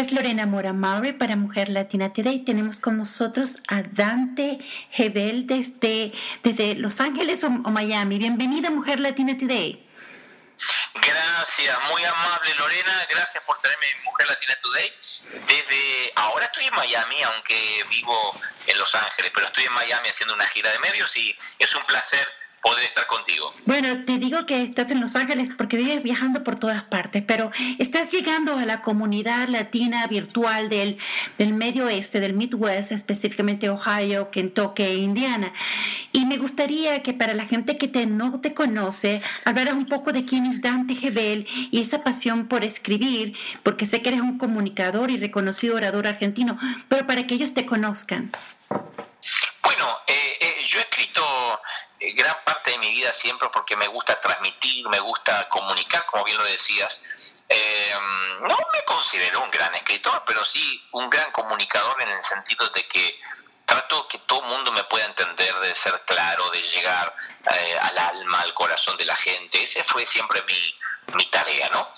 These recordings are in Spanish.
Es Lorena Mora Maury para Mujer Latina Today. Tenemos con nosotros a Dante Hebel desde, desde Los Ángeles o, Miami. Bienvenida Mujer Latina Today. Gracias, muy amable Lorena, gracias por tenerme en Mujer Latina Today. Desde ahora estoy en Miami, aunque vivo en Los Ángeles, pero estoy en Miami haciendo una gira de medios y es un placer poder estar contigo. Bueno, te digo que estás en Los Ángeles porque vives viajando por todas partes, pero estás llegando a la comunidad latina virtual del, del medio oeste, del Midwest, específicamente Ohio, Kentucky e Indiana. Y me gustaría que para la gente que te, no te conoce, hablaras un poco de quién es Dante Gebel y esa pasión por escribir, porque sé que eres un comunicador y reconocido orador argentino, pero para que ellos te conozcan. Bueno, eh, eh, yo he escrito eh, gran parte de mi vida siempre porque me gusta transmitir, me gusta comunicar, como bien lo decías. Eh, no me considero un gran escritor, pero sí un gran comunicador en el sentido de que trato que todo el mundo me pueda entender, de ser claro, de llegar eh, al alma, al corazón de la gente. Ese fue siempre mi, mi tarea, ¿no?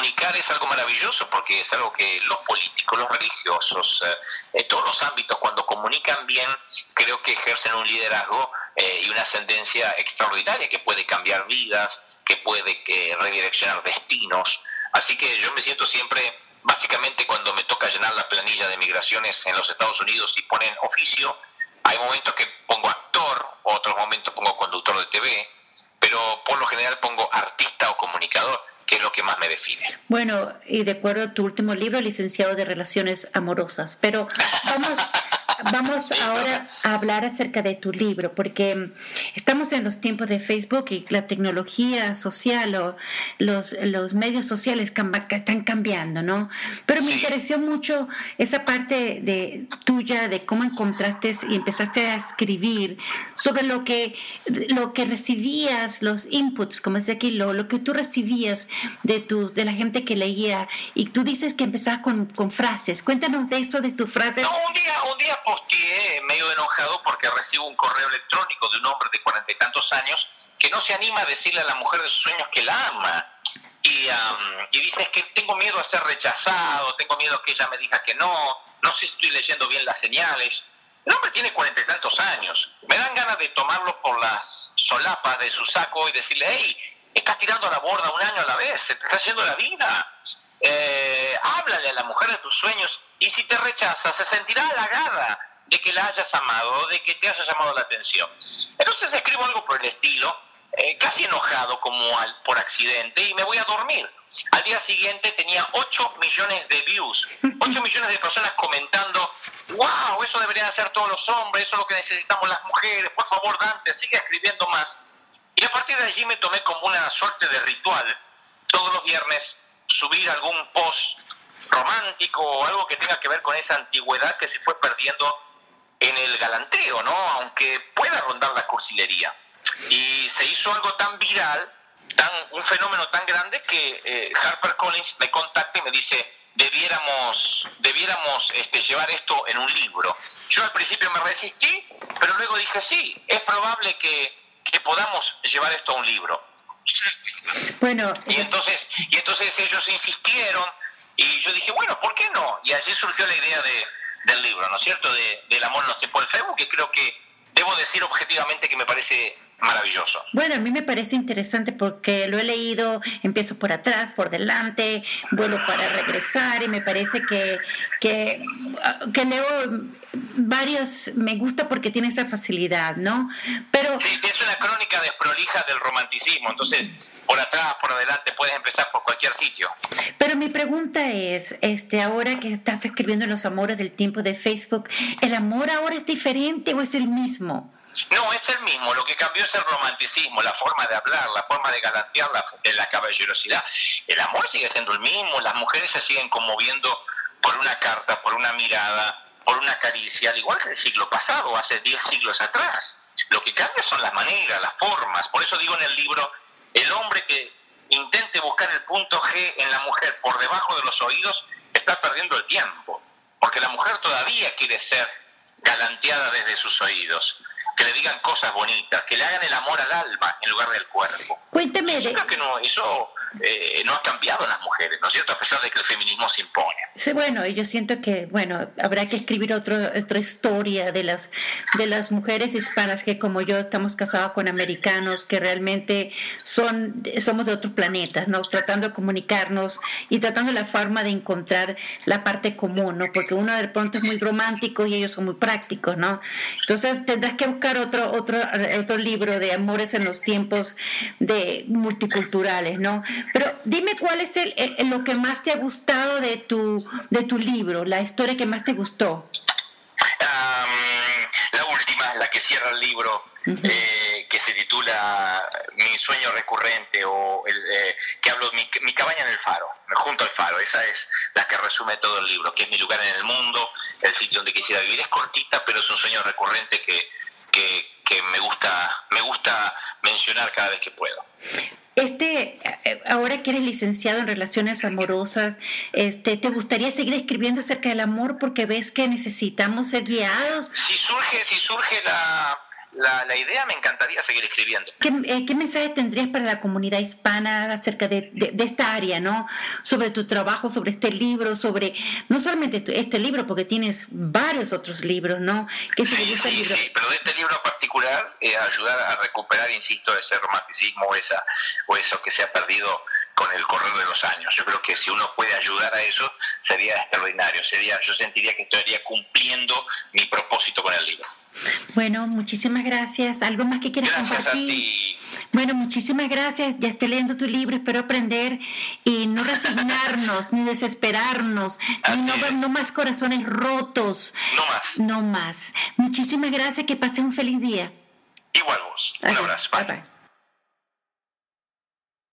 Comunicar es algo maravilloso porque es algo que los políticos, los religiosos, eh, todos los ámbitos, cuando comunican bien, creo que ejercen un liderazgo eh, y una ascendencia extraordinaria que puede cambiar vidas, que puede que redireccionar destinos. Así que yo me siento siempre, básicamente cuando me toca llenar la planilla de migraciones en los Estados Unidos y ponen oficio, hay momentos que pongo actor, otros momentos pongo conductor de TV, pero por lo general pongo artista o comunicador, que es lo que más me define. Bueno, y de acuerdo a tu último libro, licenciado de Relaciones Amorosas, pero vamos... Vamos ahora a hablar acerca de tu libro, porque estamos en los tiempos de Facebook y la tecnología social o los, los medios sociales están cambiando, ¿no? Pero me interesó mucho esa parte de tuya de cómo encontraste y empezaste a escribir sobre lo que, lo que recibías, los inputs, como dice aquí, lo, lo que tú recibías de, tu, de la gente que leía. Y tú dices que empezabas con, con frases. Cuéntanos de eso, de tus frases. No, un día, un día posteé medio enojado porque recibo un correo electrónico de un hombre de cuarenta y tantos años que no se anima a decirle a la mujer de sus sueños que la ama. Y, y dice, es que tengo miedo a ser rechazado, tengo miedo a que ella me diga que no, no sé si estoy leyendo bien las señales. El hombre tiene cuarenta y tantos años. Me dan ganas de tomarlo por las solapas de su saco y decirle, hey, estás tirando a la borda un año a la vez, se te está haciendo la vida. Eh, háblale a la mujer de tus sueños y si te rechaza se sentirá halagada de que la hayas amado, de que te haya llamado la atención. Entonces escribo algo por el estilo, eh, casi enojado como al, por accidente y me voy a dormir. Al día siguiente tenía 8 millones de views, 8 millones de personas comentando, wow, eso deberían hacer todos los hombres, eso es lo que necesitamos las mujeres, por favor Dante, sigue escribiendo más. Y a partir de allí me tomé como una suerte de ritual, todos los viernes subir algún post romántico o algo que tenga que ver con esa antigüedad que se fue perdiendo en el galanteo, ¿no? Aunque pueda rondar la cursilería. Y se hizo algo tan viral, tan, un fenómeno tan grande que eh, Harper Collins me contacta y me dice, debiéramos, debiéramos este, llevar esto en un libro. Yo al principio me resistí, pero luego dije, sí, es probable que, que podamos llevar esto a un libro. Bueno, y entonces, y entonces ellos insistieron y yo dije, bueno, ¿por qué no? Y así surgió la idea de, del libro, ¿no es cierto? De, del amor en los tiempos del Facebook, que creo que debo decir objetivamente que me parece maravilloso. Bueno, a mí me parece interesante porque lo he leído, empiezo por atrás, por delante, vuelo para regresar y me parece que, que, que leo varios, me gusta porque tiene esa facilidad, ¿no? Pero... Sí, es una crónica desprolija del romanticismo, entonces por atrás, por adelante, puedes empezar por cualquier sitio. Pero mi pregunta es, este, ahora que estás escribiendo los amores del tiempo de Facebook, ¿el amor ahora es diferente o es el mismo? No, es el mismo. Lo que cambió es el romanticismo, la forma de hablar, la forma de galantear, la, caballerosidad. El amor sigue siendo el mismo. Las mujeres se siguen conmoviendo por una carta, por una mirada, por una caricia, al igual que el siglo pasado, hace 10 siglos atrás. Lo que cambia son las maneras, las formas. Por eso digo en el libro, el hombre que intente buscar el punto G en la mujer por debajo de los oídos está perdiendo el tiempo. Porque la mujer todavía quiere ser galanteada desde sus oídos. Que le digan cosas bonitas, que le hagan el amor al alma en lugar del cuerpo. Cuénteme. Yo creo que no, eso eh, no ha cambiado en las mujeres, ¿no es cierto? A pesar de que el feminismo se impone. Sí, bueno, yo siento que, bueno, habrá que escribir otro, otra historia de las, de las mujeres hispanas que como yo estamos casados con americanos, que realmente son, somos de otros planetas, ¿no? Tratando de comunicarnos y tratando la forma de encontrar la parte común, ¿no? Porque uno de pronto es muy romántico y ellos son muy prácticos, ¿no? Entonces tendrás que buscar otro, otro, otro libro de amores en los tiempos de multiculturales, ¿no? Pero dime cuál es el, lo que más te ha gustado de tu, de tu libro, la historia que más te gustó. la última, la que cierra el libro, eh, que se titula Mi sueño recurrente o el, eh, que hablo mi, mi cabaña en el faro, junto al faro. Esa es la que resume todo el libro, que es mi lugar en el mundo, el sitio donde quisiera vivir. Es cortita, pero es un sueño recurrente que, que, que me gusta me gusta mencionar cada vez que puedo. Este, eh, ahora que eres licenciado en relaciones amorosas, este, ¿te gustaría seguir escribiendo acerca del amor porque ves que necesitamos ser guiados? Si surge, si surge la, la, la, idea me encantaría seguir escribiendo. ¿Qué, eh, ¿Qué, mensaje tendrías para la comunidad hispana acerca de, de, esta área, ¿no? Sobre tu trabajo, sobre este libro, sobre no solamente este libro, porque tienes varios otros libros, ¿no? sí, sí, sí, pero de este libro en particular, eh, ayudar a recuperar, insisto, ese romanticismo o, esa, o eso que se ha perdido con el correr de los años. Yo creo que si uno puede ayudar a eso, sería extraordinario. Sería, yo sentiría que estaría cumpliendo mi propósito con el libro. Bueno, muchísimas gracias. ¿Algo más que quieras gracias compartir? Bueno, muchísimas gracias. Ya estoy leyendo tu libro, espero aprender y no resignarnos, ni desesperarnos, ni no, no, más corazones rotos. No más. No más. Muchísimas gracias, que pase un feliz día. Igual vos. Un abrazo. bye. bye.